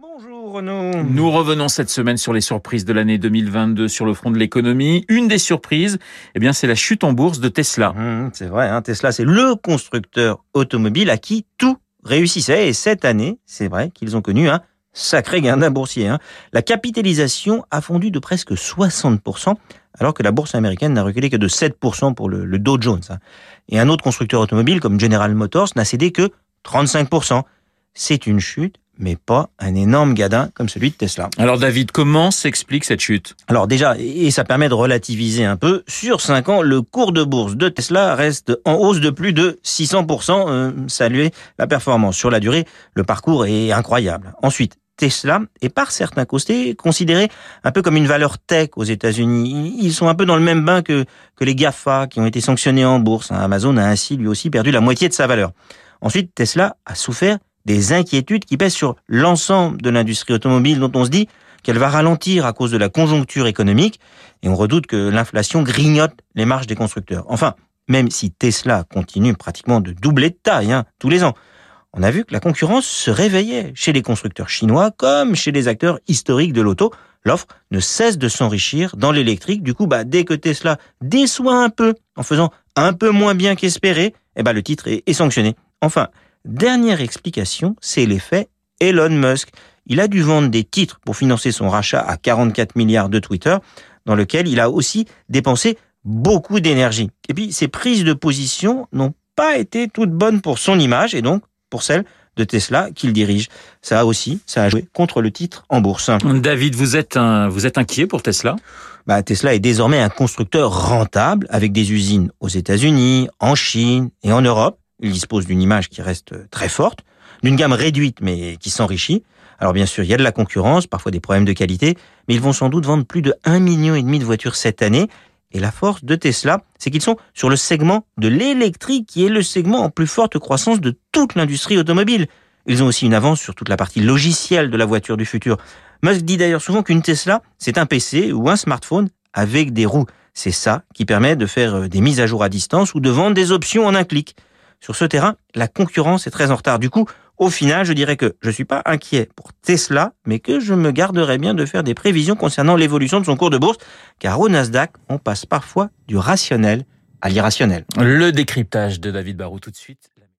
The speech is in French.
Bonjour Renaud. Nous revenons cette semaine sur les surprises de l'année 2022 sur le front de l'économie. Une des surprises, eh bien, c'est la chute en bourse de Tesla. Mmh, c'est vrai, hein, Tesla, c'est le constructeur automobile à qui tout réussissait. Et cette année, c'est vrai qu'ils ont connu un sacré gain d'un boursier. Hein. La capitalisation a fondu de presque 60%, alors que la bourse américaine n'a reculé que de 7% pour le, le Dow Jones. Hein. Et un autre constructeur automobile comme General Motors n'a cédé que 35%. C'est une chute mais pas un énorme gadin comme celui de Tesla. Alors David, comment s'explique cette chute? Alors déjà, et ça permet de relativiser un peu, sur 5 ans, le cours de bourse de Tesla reste en hausse de plus de 600%. Euh, saluez la performance. Sur la durée, le parcours est incroyable. Ensuite, Tesla est par certains côtés considéré un peu comme une valeur tech aux États-Unis. Ils sont un peu dans le même bain que, que les GAFA qui ont été sanctionnés en bourse. Amazon a ainsi lui aussi perdu la moitié de sa valeur. Ensuite, Tesla a souffert des inquiétudes qui pèsent sur l'ensemble de l'industrie automobile dont on se dit qu'elle va ralentir à cause de la conjoncture économique et on redoute que l'inflation grignote les marges des constructeurs. Enfin, même si Tesla continue pratiquement de doubler de taille hein, tous les ans, on a vu que la concurrence se réveillait chez les constructeurs chinois comme chez les acteurs historiques de l'auto. L'offre ne cesse de s'enrichir dans l'électrique. Du coup, bah, dès que Tesla déçoit un peu en faisant un peu moins bien qu'espéré, eh bah, le titre est, est sanctionné. Enfin, Dernière explication, c'est l'effet Elon Musk. Il a dû vendre des titres pour financer son rachat à 44 milliards de Twitter, dans lequel il a aussi dépensé beaucoup d'énergie. Et puis, ses prises de position n'ont pas été toutes bonnes pour son image et donc pour celle de Tesla qu'il dirige. Ça a aussi, ça a joué contre le titre en bourse. David, vous êtes un, vous êtes inquiet pour Tesla? Bah, Tesla est désormais un constructeur rentable avec des usines aux États-Unis, en Chine et en Europe. Il dispose d'une image qui reste très forte, d'une gamme réduite mais qui s'enrichit. Alors bien sûr, il y a de la concurrence, parfois des problèmes de qualité, mais ils vont sans doute vendre plus de 1,5 million de voitures cette année. Et la force de Tesla, c'est qu'ils sont sur le segment de l'électrique, qui est le segment en plus forte croissance de toute l'industrie automobile. Ils ont aussi une avance sur toute la partie logicielle de la voiture du futur. Musk dit d'ailleurs souvent qu'une Tesla, c'est un PC ou un smartphone avec des roues. C'est ça qui permet de faire des mises à jour à distance ou de vendre des options en un clic. Sur ce terrain, la concurrence est très en retard. Du coup, au final, je dirais que je suis pas inquiet pour Tesla, mais que je me garderai bien de faire des prévisions concernant l'évolution de son cours de bourse, car au Nasdaq, on passe parfois du rationnel à l'irrationnel. Le décryptage de David Barou tout de suite.